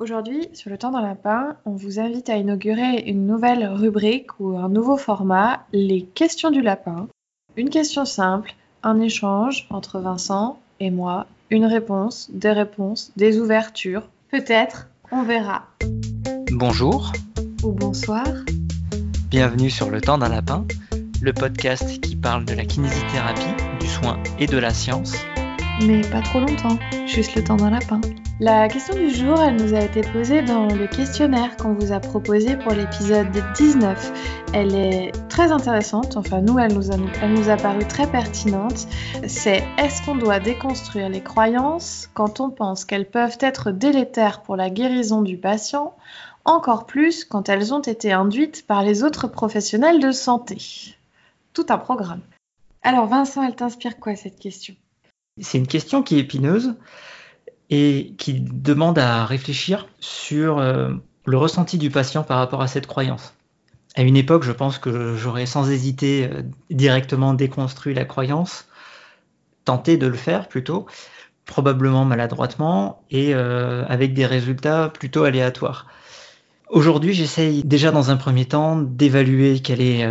Aujourd'hui, sur le temps d'un lapin, on vous invite à inaugurer une nouvelle rubrique ou un nouveau format, les questions du lapin. Une question simple, un échange entre Vincent et moi, une réponse, des réponses, des ouvertures. Peut-être, on verra. Bonjour. Ou bonsoir. Bienvenue sur Le temps d'un lapin, le podcast qui parle de la kinésithérapie, du soin et de la science. Mais pas trop longtemps, juste le temps d'un lapin. La question du jour, elle nous a été posée dans le questionnaire qu'on vous a proposé pour l'épisode 19. Elle est très intéressante, enfin nous, elle nous a, paru très pertinente. C'est est-ce qu'on doit déconstruire les croyances quand on pense qu'elles peuvent être délétères pour la guérison du patient, encore plus quand elles ont été induites par les autres professionnels de santé? Tout un programme. Alors Vincent, elle t'inspire quoi cette question? C'est une question qui est épineuse et qui demande à réfléchir sur euh, le ressenti du patient par rapport à cette croyance. À une époque, je pense que j'aurais sans hésiter euh, directement déconstruit la croyance, tenté de le faire plutôt, probablement maladroitement et euh, avec des résultats plutôt aléatoires. Aujourd'hui, j'essaye déjà dans un premier temps d'évaluer quelle est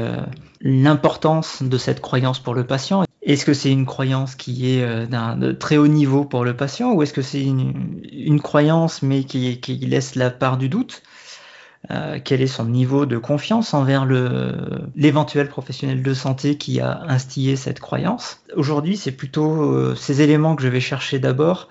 l'importance de cette croyance pour le patient est-ce que c'est une croyance qui est euh, d'un très haut niveau pour le patient ou est-ce que c'est une, croyance mais qui, laisse la part du doute? Euh, Quel est son niveau de confiance envers l'éventuel professionnel de santé qui a instillé cette croyance? Aujourd'hui, c'est plutôt euh, ces éléments que je vais chercher d'abord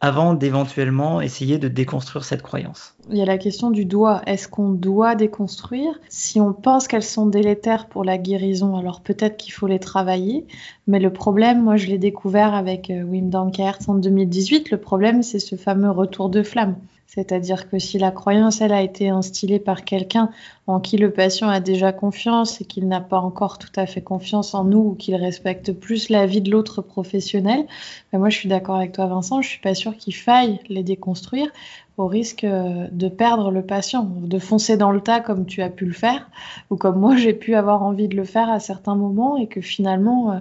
avant d'éventuellement essayer de déconstruire cette croyance. Il y a la question du doigt. Est-ce qu'on doit déconstruire? Si on pense qu'elles sont délétères pour la guérison, alors peut-être qu'il faut les travailler. Mais le problème, moi je l'ai découvert avec euh, Wim Dankert en 2018, le problème c'est ce fameux retour de flamme. C'est-à-dire que si la croyance, elle a été instillée par quelqu'un en qui le patient a déjà confiance et qu'il n'a pas encore tout à fait confiance en nous ou qu'il respecte plus la vie de l'autre professionnel, ben moi je suis d'accord avec toi Vincent, je suis pas sûre qu'il faille les déconstruire au risque euh, de perdre le patient, de foncer dans le tas comme tu as pu le faire ou comme moi j'ai pu avoir envie de le faire à certains moments et que finalement, euh,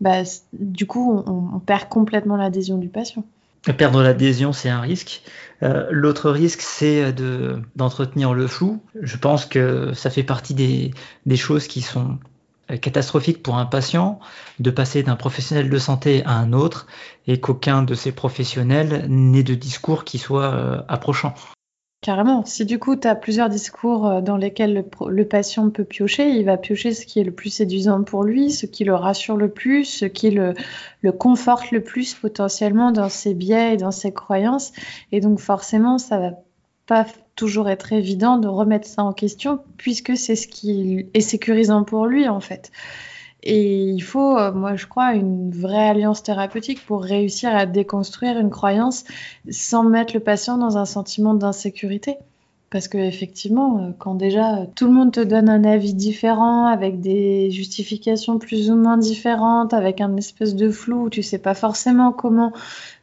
bah, du coup, on perd complètement l'adhésion du patient. Perdre l'adhésion, c'est un risque. Euh, l'autre risque, c'est de, d'entretenir le flou. Je pense que ça fait partie des, choses qui sont catastrophiques pour un patient de passer d'un professionnel de santé à un autre et qu'aucun de ces professionnels n'ait de discours qui soit euh, approchant. Carrément. Si du coup, tu as plusieurs discours euh, dans lesquels le, patient peut piocher, il va piocher ce qui est le plus séduisant pour lui, ce qui le rassure le plus, ce qui le, le conforte le plus potentiellement dans ses biais et dans ses croyances. Et donc forcément, ça va pas toujours être évident de remettre ça en question puisque c'est ce qui est sécurisant pour lui en fait. Et il faut, euh, moi je crois, une vraie alliance thérapeutique pour réussir à déconstruire une croyance sans mettre le patient dans un sentiment d'insécurité. Parce que effectivement, euh, quand déjà tout le monde te donne un avis différent, avec des justifications plus ou moins différentes, avec un espèce de flou où tu sais pas forcément comment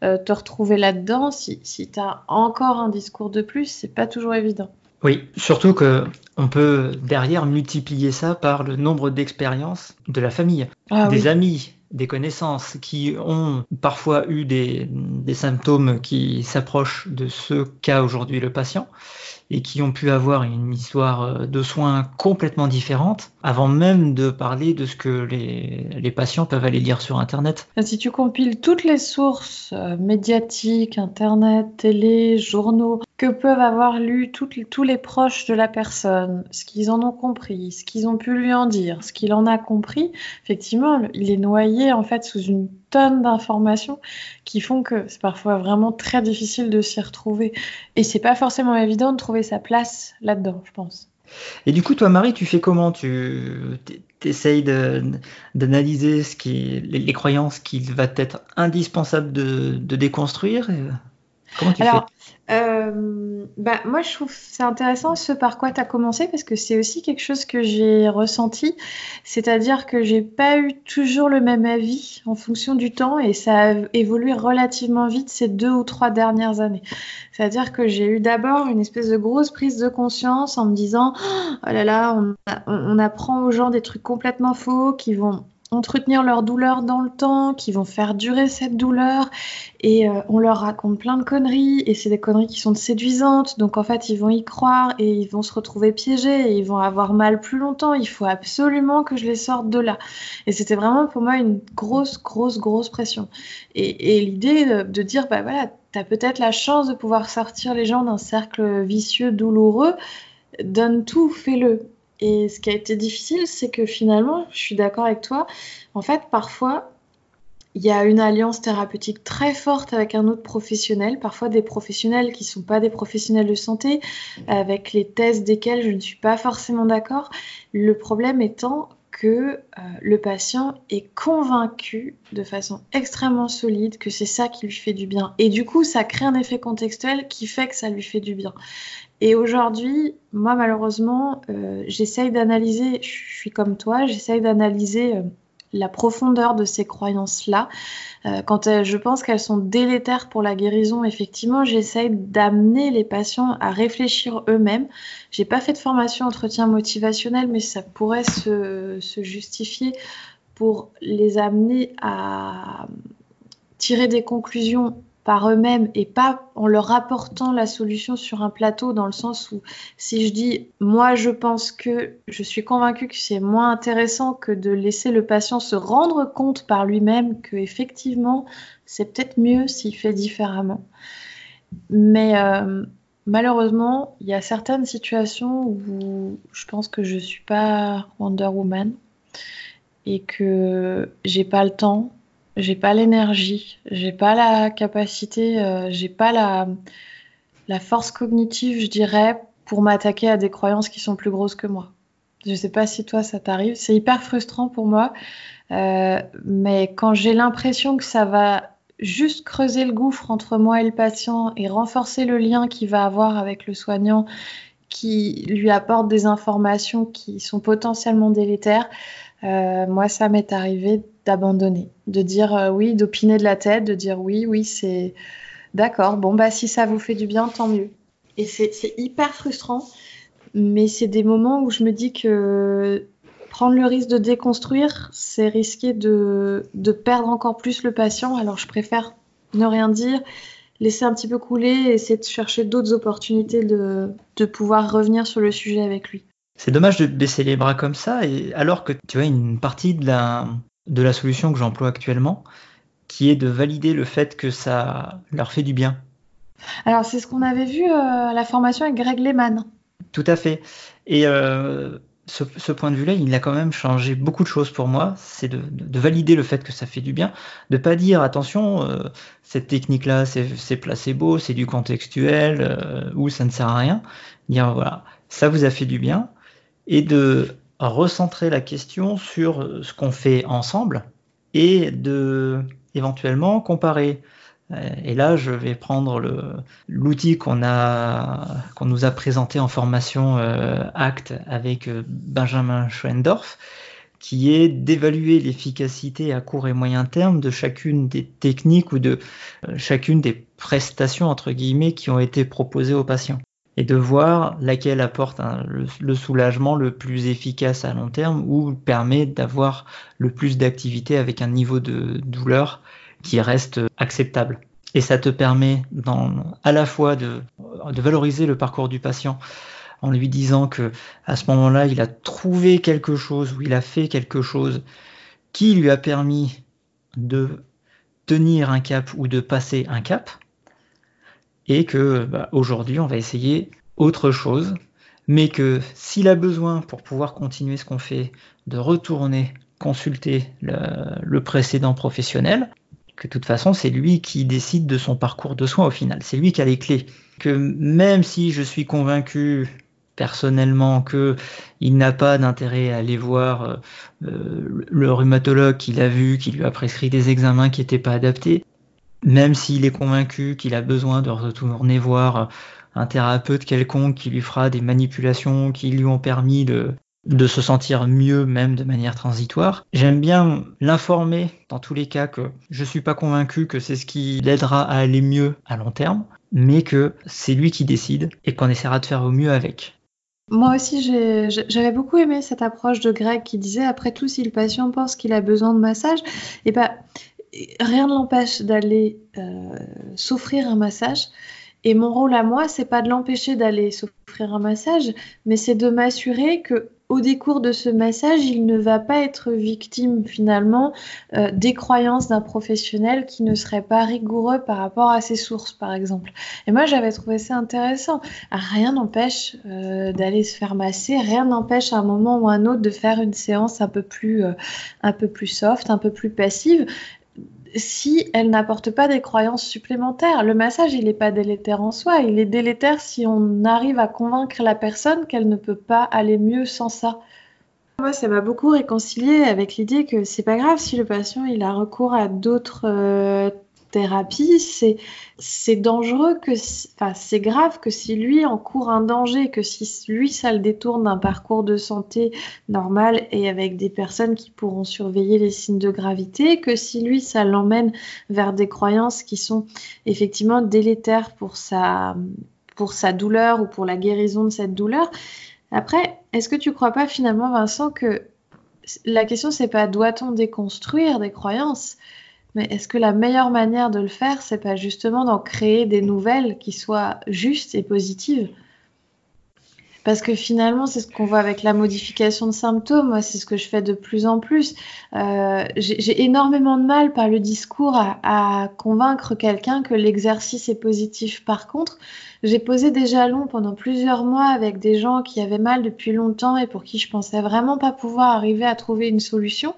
euh, te retrouver là-dedans, si, si tu as encore un discours de plus, c'est pas toujours évident. Oui, surtout que on peut derrière multiplier ça par le nombre d'expériences de la famille, ah des amis, des connaissances qui ont parfois eu des, des symptômes qui s'approchent de ce qu'a aujourd'hui le patient et qui ont pu avoir une histoire de soins complètement différente avant même de parler de ce que les, les patients peuvent aller lire sur Internet. Si tu compiles toutes les sources euh, médiatiques, Internet, télé, journaux, que peuvent avoir lu tous les proches de la personne, ce qu'ils en ont compris, ce qu'ils ont pu lui en dire, ce qu'il en a compris, effectivement, il est noyé en fait sous une tonne d'informations qui font que c'est parfois vraiment très difficile de s'y retrouver. Et c'est pas forcément évident de trouver sa place là-dedans, je pense. Et du coup, toi, Marie, tu fais comment? Tu essayes d'analyser qui, les, croyances qu'il va être indispensable de déconstruire Comment tu Alors, euh, bah, moi, je trouve c'est intéressant ce par quoi tu as commencé parce que c'est aussi quelque chose que j'ai ressenti. C'est-à-dire que j'ai pas eu toujours le même avis en fonction du temps et ça a évolué relativement vite ces deux ou trois dernières années. C'est-à-dire que j'ai eu d'abord une espèce de grosse prise de conscience en me disant Oh là là, on, on apprend aux gens des trucs complètement faux qui vont entretenir leur douleur dans le temps, qui vont faire durer cette douleur, et euh, on leur raconte plein de conneries, et c'est des conneries qui sont séduisantes, donc en fait ils vont y croire et ils vont se retrouver piégés, et ils vont avoir mal plus longtemps, il faut absolument que je les sorte de là. Et c'était vraiment pour moi une grosse, grosse, grosse pression. Et, l'idée de, de, dire, bah voilà, t'as peut-être la chance de pouvoir sortir les gens d'un cercle vicieux, douloureux, donne tout, fais-le. Et ce qui a été difficile, c'est que finalement, je suis d'accord avec toi, en fait, parfois, il y a une alliance thérapeutique très forte avec un autre professionnel, parfois des professionnels qui ne sont pas des professionnels de santé, avec les thèses desquels je ne suis pas forcément d'accord. Le problème étant que euh, le patient est convaincu de façon extrêmement solide que c'est ça qui lui fait du bien. Et du coup, ça crée un effet contextuel qui fait que ça lui fait du bien. Et aujourd'hui, moi malheureusement, euh, j'essaye d'analyser, je suis comme toi, j'essaye d'analyser euh, la profondeur de ces croyances-là. Euh, quand je pense qu'elles sont délétères pour la guérison, effectivement, j'essaye d'amener les patients à réfléchir eux-mêmes. J'ai pas fait de formation entretien motivationnel, mais ça pourrait se, se justifier pour les amener à tirer des conclusions par eux-mêmes et pas en leur apportant la solution sur un plateau dans le sens où si je dis moi je pense que je suis convaincue que c'est moins intéressant que de laisser le patient se rendre compte par lui-même que effectivement c'est peut-être mieux s'il fait différemment. Mais euh, malheureusement, il y a certaines situations où je pense que je suis pas Wonder Woman et que j'ai pas le temps j'ai pas l'énergie, j'ai pas la capacité, euh, j'ai pas la, force cognitive, je dirais, pour m'attaquer à des croyances qui sont plus grosses que moi. Je sais pas si toi ça t'arrive, c'est hyper frustrant pour moi, euh, mais quand j'ai l'impression que ça va juste creuser le gouffre entre moi et le patient et renforcer le lien qu'il va avoir avec le soignant qui lui apporte des informations qui sont potentiellement délétères, euh, moi ça m'est arrivé d'abandonner, de dire euh, oui, d'opiner de la tête, de dire oui, oui, c'est d'accord, bon, bah si ça vous fait du bien, tant mieux. Et c'est hyper frustrant, mais c'est des moments où je me dis que prendre le risque de déconstruire, c'est risquer de, de, perdre encore plus le patient, alors je préfère ne rien dire, laisser un petit peu couler et essayer de chercher d'autres opportunités de, de pouvoir revenir sur le sujet avec lui. C'est dommage de baisser les bras comme ça, et alors que tu vois une partie de la, de la solution que j'emploie actuellement, qui est de valider le fait que ça leur fait du bien. Alors c'est ce qu'on avait vu euh, à la formation avec Greg Lehman. Tout à fait. Et euh, ce, point de vue-là, il a quand même changé beaucoup de choses pour moi. C'est de, valider le fait que ça fait du bien, de pas dire attention, euh, cette technique-là, c'est placebo, c'est du contextuel, ou ça ne sert à rien. Dire voilà, ça vous a fait du bien, et de recentrer la question sur ce qu'on fait ensemble et de éventuellement comparer. Euh, et là, je vais prendre l'outil qu'on a, qu'on nous a présenté en formation euh, ACT avec euh, Benjamin Schoendorf, qui est d'évaluer l'efficacité à court et moyen terme de chacune des techniques ou de chacune des prestations entre guillemets qui ont été proposées aux patients et de voir laquelle apporte le, soulagement le plus efficace à long terme ou permet d'avoir le plus d'activité avec un niveau de douleur qui reste acceptable. Et ça te permet à la fois de, de valoriser le parcours du patient en lui disant que à ce moment-là, il a trouvé quelque chose ou il a fait quelque chose qui lui a permis de tenir un cap ou de passer un cap et que bah, aujourd'hui on va essayer autre chose, mais que s'il a besoin pour pouvoir continuer ce qu'on fait, de retourner consulter le, précédent professionnel, que de toute façon c'est lui qui décide de son parcours de soins au final, c'est lui qui a les clés. Que même si je suis convaincu personnellement que il n'a pas d'intérêt à aller voir euh, le rhumatologue qu'il a vu, qui lui a prescrit des examens qui n'étaient pas adaptés, même s'il est convaincu qu'il a besoin de retourner voir un thérapeute quelconque qui lui fera des manipulations qui lui ont permis de, de se sentir mieux même de manière transitoire. J'aime bien l'informer dans tous les cas que je suis pas convaincu que c'est ce qui l'aidera à aller mieux à long terme, mais que c'est lui qui décide et qu'on essaiera de faire au mieux avec. Moi aussi, j'avais beaucoup aimé cette approche de Greg qui disait après tout, si le patient pense qu'il a besoin de massage, eh ben, rien ne l'empêche d'aller euh, s'offrir un massage. Et mon rôle à moi, c'est pas de l'empêcher d'aller s'offrir un massage, mais c'est de m'assurer que au décours de ce massage, il ne va pas être victime finalement euh, des croyances d'un professionnel qui ne serait pas rigoureux par rapport à ses sources, par exemple. Et moi, j'avais trouvé ça intéressant. Rien n'empêche euh, d'aller se faire masser, rien n'empêche à un moment ou à un autre de faire une séance un peu plus, un peu plus soft, un peu plus passive si elle n'apporte pas des croyances supplémentaires. Le massage, il n'est pas délétère en soi, il est délétère si on arrive à convaincre la personne qu'elle ne peut pas aller mieux sans ça. Moi, ça m'a beaucoup réconcilié avec l'idée que c'est pas grave si le patient il a recours à d'autres euh, thérapie, c'est c'est dangereux que, c'est grave que si lui encourt un danger, que si lui ça le détourne d'un parcours de santé normal et avec des personnes qui pourront surveiller les signes de gravité, que si lui ça l'emmène vers des croyances qui sont effectivement délétères pour sa pour sa douleur ou pour la guérison de cette douleur. Après, est-ce que tu crois pas finalement Vincent que la question c'est pas doit-on déconstruire des croyances? Mais est-ce que la meilleure manière de le faire, c'est pas justement d'en créer des nouvelles qui soient justes et positives? Parce que finalement, c'est ce qu'on voit avec la modification de symptômes. C'est ce que je fais de plus en plus. Euh, j'ai énormément de mal par le discours à convaincre quelqu'un que l'exercice est positif. Par contre, j'ai posé des jalons pendant plusieurs mois avec des gens qui avaient mal depuis longtemps et pour qui je pensais vraiment pas pouvoir arriver à trouver une solution.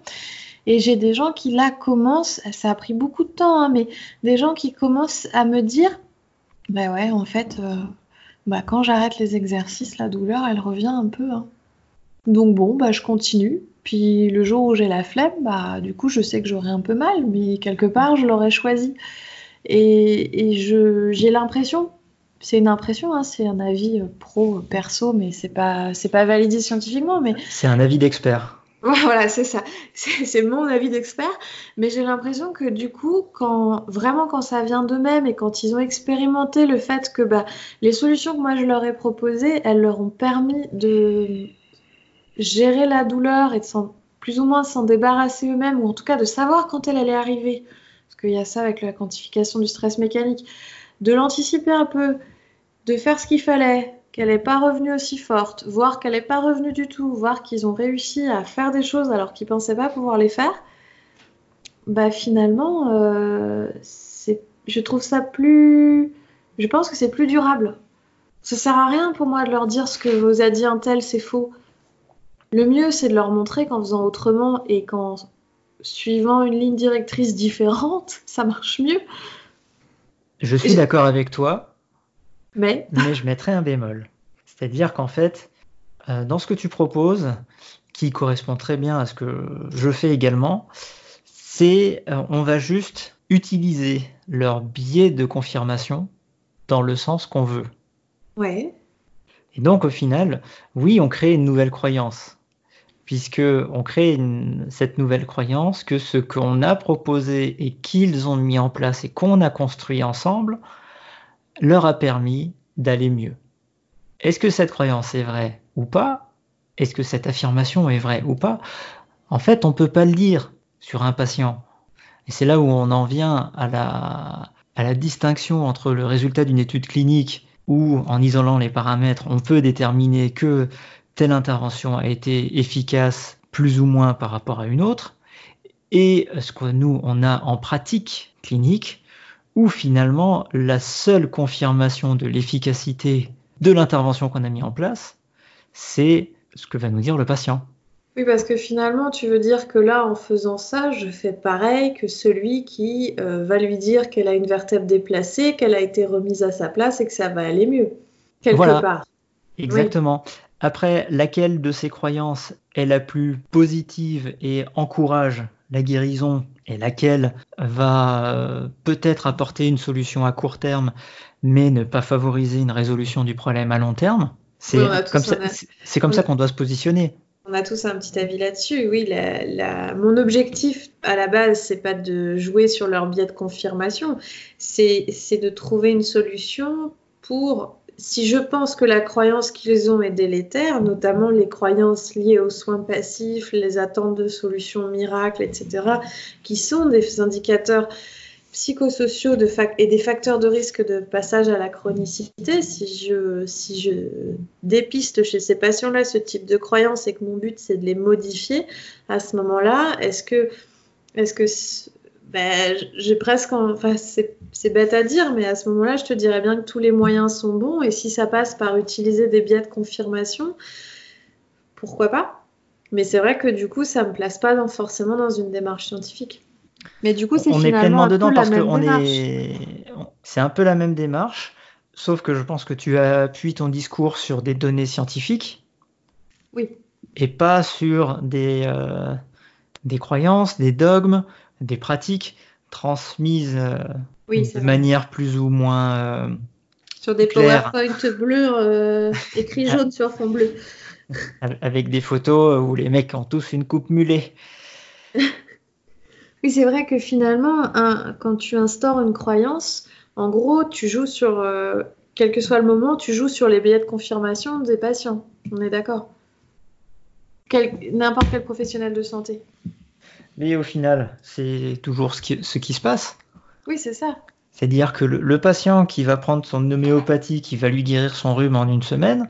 Et j'ai des gens qui là commencent, ça a pris beaucoup de temps, hein, mais des gens qui commencent à me dire, bah ouais, en fait, euh, bah quand j'arrête les exercices, la douleur, elle revient un peu. Hein. Donc bon, bah je continue. Puis le jour où j'ai la flemme, bah du coup je sais que j'aurai un peu mal, mais quelque part je l'aurais choisi. Et, et j'ai l'impression, c'est une impression, hein, c'est un avis euh, pro perso, mais c'est pas c'est pas validé scientifiquement, mais c'est un avis d'expert. Voilà, c'est ça. C'est mon avis d'expert. Mais j'ai l'impression que du coup, quand vraiment quand ça vient d'eux-mêmes et quand ils ont expérimenté le fait que bah, les solutions que moi je leur ai proposées, elles leur ont permis de gérer la douleur et de plus ou moins s'en débarrasser eux-mêmes, ou en tout cas de savoir quand elle allait arriver. Parce qu'il y a ça avec la quantification du stress mécanique. De l'anticiper un peu, de faire ce qu'il fallait, qu'elle n'est pas revenue aussi forte, voire qu'elle n'est pas revenue du tout, voir qu'ils ont réussi à faire des choses alors qu'ils ne pensaient pas pouvoir les faire, bah finalement, euh, je trouve ça plus... Je pense que c'est plus durable. Ça sert à rien pour moi de leur dire ce que vous a dit un tel, c'est faux. Le mieux, c'est de leur montrer qu'en faisant autrement et qu'en suivant une ligne directrice différente, ça marche mieux. Je suis d'accord avec toi. Mais, je mettrais un bémol. C'est-à-dire qu'en fait, euh, dans ce que tu proposes, qui correspond très bien à ce que je fais également, c'est euh, on va juste utiliser leur biais de confirmation dans le sens qu'on veut. Ouais. Et donc au final, oui, on crée une nouvelle croyance, puisque on crée cette nouvelle croyance que ce qu'on a proposé et qu'ils ont mis en place et qu'on a construit ensemble, leur a permis d'aller mieux. Est-ce que cette croyance est vraie ou pas? Est-ce que cette affirmation est vraie ou pas? En fait, on ne peut pas le dire sur un patient. Et c'est là où on en vient à la, à la distinction entre le résultat d'une étude clinique où, en isolant les paramètres, on peut déterminer que telle intervention a été efficace plus ou moins par rapport à une autre, et ce que nous, on a en pratique clinique, où finalement la seule confirmation de l'efficacité de l'intervention qu'on a mis en place, c'est ce que va nous dire le patient. Oui, parce que finalement, tu veux dire que là, en faisant ça, je fais pareil que celui qui euh, va lui dire qu'elle a une vertèbre déplacée, qu'elle a été remise à sa place et que ça va aller mieux, quelque part. Exactement. Après, laquelle de ces croyances est la plus positive et encourage la guérison et laquelle va euh, peut-être apporter une solution à court terme, mais ne pas favoriser une résolution du problème à long terme. C'est comme, ça, comme ça qu'on doit se positionner. On a tous un petit avis là-dessus. Oui, mon objectif à la base, c'est pas de jouer sur leur biais de confirmation, c'est de trouver une solution pour si je pense que la croyance qu'ils ont est délétère, notamment les croyances liées aux soins passifs, les attentes de solutions miracles, etc., qui sont des indicateurs psychosociaux et des facteurs de risque de passage à la chronicité, si je, si je dépiste chez ces patients-là ce type de croyances et que mon but c'est de les modifier, à ce moment-là, est-ce que, est-ce que ben, j'ai presque, enfin, c'est bête à dire, mais à ce moment-là, je te dirais bien que tous les moyens sont bons et si ça passe par utiliser des biais de confirmation, pourquoi pas? Mais c'est vrai que du coup, ça me place pas forcément dans une démarche scientifique. Mais du coup, c'est on est pleinement dedans parce que est, c'est un peu la même démarche, sauf que je pense que tu appuies ton discours sur des données scientifiques. Oui. Et pas sur des, euh, des croyances, des dogmes, des pratiques transmises euh, de manière plus ou moins. Euh, sur des PowerPoint bleus euh, écrits jaune sur fond bleu. Avec des photos où les mecs ont tous une coupe mulet. oui, c'est vrai que finalement, quand tu instaures une croyance, en gros, tu joues sur, quel que soit le moment, tu joues sur les billets de confirmation des patients. On est d'accord N'importe quel professionnel de santé. Mais au final, c'est toujours ce qui, ce qui, se passe. Oui, c'est ça. C'est-à-dire que le, patient qui va prendre son homéopathie, qui va lui guérir son rhume en une semaine,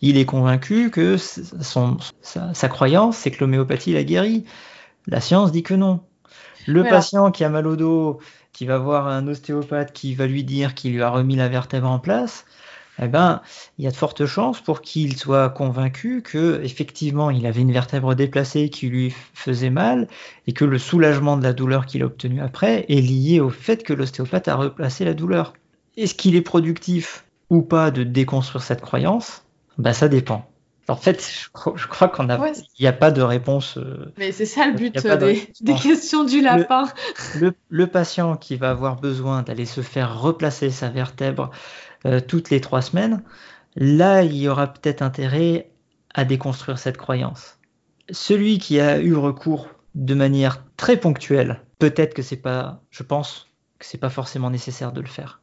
il est convaincu que son, sa, croyance, c'est que l'homéopathie l'a guéri. La science dit que non. Le patient qui a mal au dos, qui va voir un ostéopathe qui va lui dire qu'il lui a remis la vertèbre en place, eh ben, il y a de fortes chances pour qu'il soit convaincu que effectivement il avait une vertèbre déplacée qui lui faisait mal et que le soulagement de la douleur qu'il a obtenu après est lié au fait que l'ostéopathe a replacé la douleur. Est-ce qu'il est productif ou pas de déconstruire cette croyance? Ben ça dépend. En fait, je crois, qu'on a, il n'y a pas de réponse. Euh, Mais c'est ça le but des, questions du lapin. le, patient qui va avoir besoin d'aller se faire replacer sa vertèbre euh, toutes les trois semaines, là, il y aura peut-être intérêt à déconstruire cette croyance. Celui qui a eu recours de manière très ponctuelle, peut-être que c'est pas, je pense que c'est pas forcément nécessaire de le faire.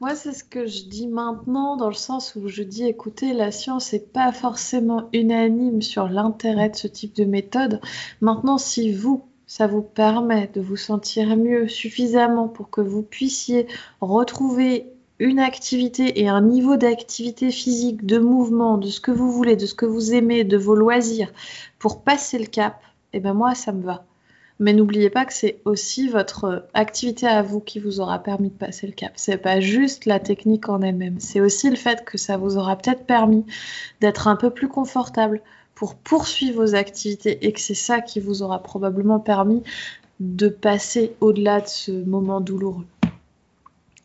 Moi, c'est ce que je dis maintenant, dans le sens où je dis, écoutez, la science n'est pas forcément unanime sur l'intérêt de ce type de méthode. Maintenant, si vous, ça vous permet de vous sentir mieux suffisamment pour que vous puissiez retrouver une activité et un niveau d'activité physique, de mouvement, de ce que vous voulez, de ce que vous aimez, de vos loisirs, pour passer le cap, eh ben moi, ça me va. Mais n'oubliez pas que c'est aussi votre activité à vous qui vous aura permis de passer le cap. C'est pas juste la technique en elle-même. C'est aussi le fait que ça vous aura peut-être permis d'être un peu plus confortable pour poursuivre vos activités et que c'est ça qui vous aura probablement permis de passer au-delà de ce moment douloureux.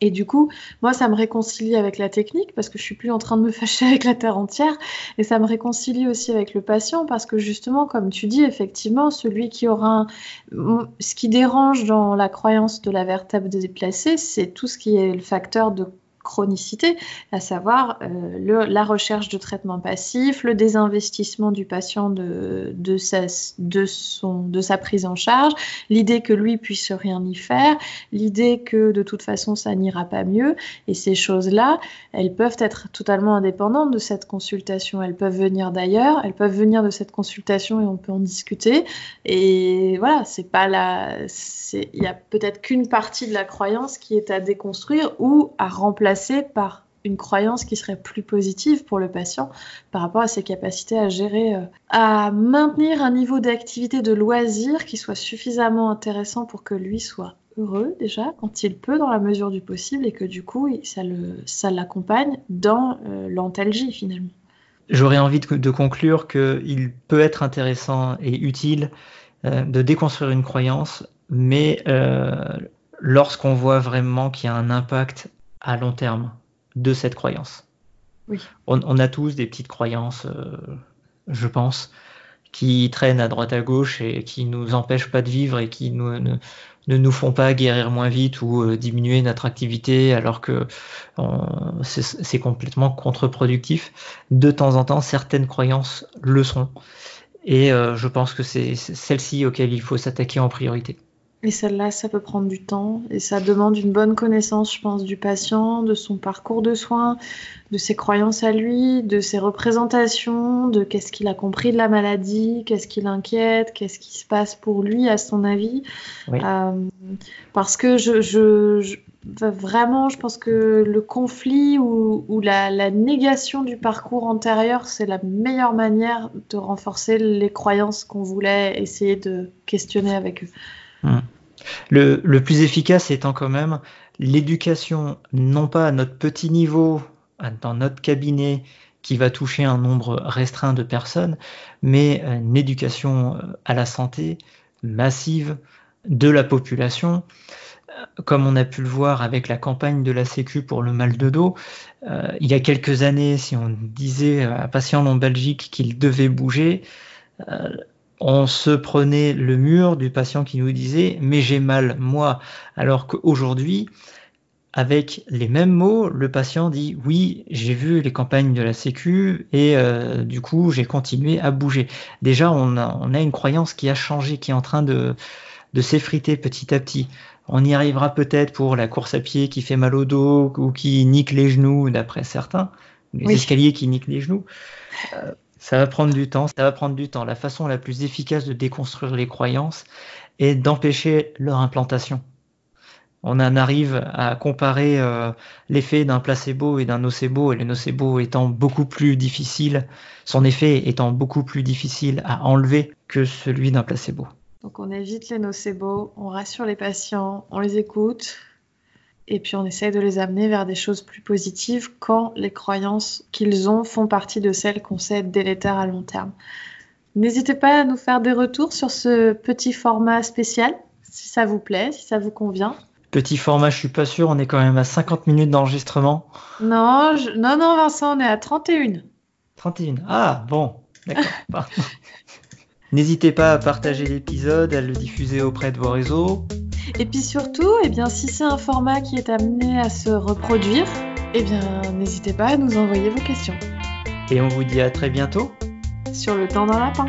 Et du coup, moi, ça me réconcilie avec la technique parce que je suis plus en train de me fâcher avec la terre entière. Et ça me réconcilie aussi avec le patient parce que justement, comme tu dis, effectivement, celui qui aura ce qui dérange dans la croyance de la vertèbre déplacée, c'est tout ce qui est le facteur de chronicité, à savoir euh, la recherche de traitement passif, le désinvestissement du patient de, de, sa, son, de sa prise en charge, l'idée que lui puisse rien y faire, l'idée que de toute façon ça n'ira pas mieux. Et ces choses-là, elles peuvent être totalement indépendantes de cette consultation. Elles peuvent venir d'ailleurs, elles peuvent venir de cette consultation et on peut en discuter. Et voilà, c'est pas la, il y a peut-être qu'une partie de la croyance qui est à déconstruire ou à remplacer par une croyance qui serait plus positive pour le patient par rapport à ses capacités à gérer, euh, à maintenir un niveau d'activité de loisir qui soit suffisamment intéressant pour que lui soit heureux déjà quand il peut dans la mesure du possible et que du coup ça, l'accompagne dans euh, l'antalgie finalement. J'aurais envie de, de conclure qu'il peut être intéressant et utile euh, de déconstruire une croyance, mais lorsqu'on voit vraiment qu'il y a un impact à long terme de cette croyance. Oui. On, a tous des petites croyances, euh, je pense, qui traînent à droite à gauche et qui nous empêchent pas de vivre et qui nous, ne, nous font pas guérir moins vite ou euh, diminuer notre activité alors que c'est complètement contre-productif. De temps en temps, certaines croyances le sont. Et euh, je pense que c'est celle-ci auxquelles il faut s'attaquer en priorité. Et celle-là, ça peut prendre du temps et ça demande une bonne connaissance, je pense, du patient, de son parcours de soins, de ses croyances à lui, de ses représentations, de qu'est-ce qu'il a compris de la maladie, qu'est-ce qui l'inquiète, qu'est-ce qui se passe pour lui, à son avis. Euh, parce que je, vraiment, je pense que le conflit ou, la, négation du parcours antérieur, c'est la meilleure manière de renforcer les croyances qu'on voulait essayer de questionner avec eux. Hum. Le, plus efficace étant quand même l'éducation, non pas à notre petit niveau, dans notre cabinet, qui va toucher un nombre restreint de personnes, mais une éducation euh, à la santé massive de la population. Euh, comme on a pu le voir avec la campagne de la Sécu pour le mal de dos, euh, il y a quelques années, si on disait à un patient en Belgique qu'il devait bouger, on se prenait le mur du patient qui nous disait mais j'ai mal moi alors qu'aujourd'hui avec les mêmes mots le patient dit oui j'ai vu les campagnes de la sécu et euh, du coup j'ai continué à bouger déjà on a, une croyance qui a changé qui est en train de, s'effriter petit à petit. On y arrivera peut-être pour la course à pied qui fait mal au dos ou qui nique les genoux d'après certains. Les escaliers qui niquent les genoux. Euh, ça va prendre du temps, ça va prendre du temps. La façon la plus efficace de déconstruire les croyances est d'empêcher leur implantation. On en arrive à comparer euh, l'effet d'un placebo et d'un nocebo, et le nocebo étant beaucoup plus difficile, son effet étant beaucoup plus difficile à enlever que celui d'un placebo. Donc on évite les nocebo, on rassure les patients, on les écoute, et puis on essaye de les amener vers des choses plus positives quand les croyances qu'ils ont font partie de celles qu'on sait être délétères à long terme. N'hésitez pas à nous faire des retours sur ce petit format spécial, si ça vous plaît, si ça vous convient. Petit format, je suis pas sûr, on est quand même à 50 minutes d'enregistrement. Non, non, non, Vincent, on est à 31. 31. Ah, bon, d'accord. N'hésitez pas à partager l'épisode, à le diffuser auprès de vos réseaux. Et puis surtout, eh bien, si c'est un format qui est amené à se reproduire, eh bien, n'hésitez pas à nous envoyer vos questions. Et on vous dit à très bientôt sur le temps d'un lapin.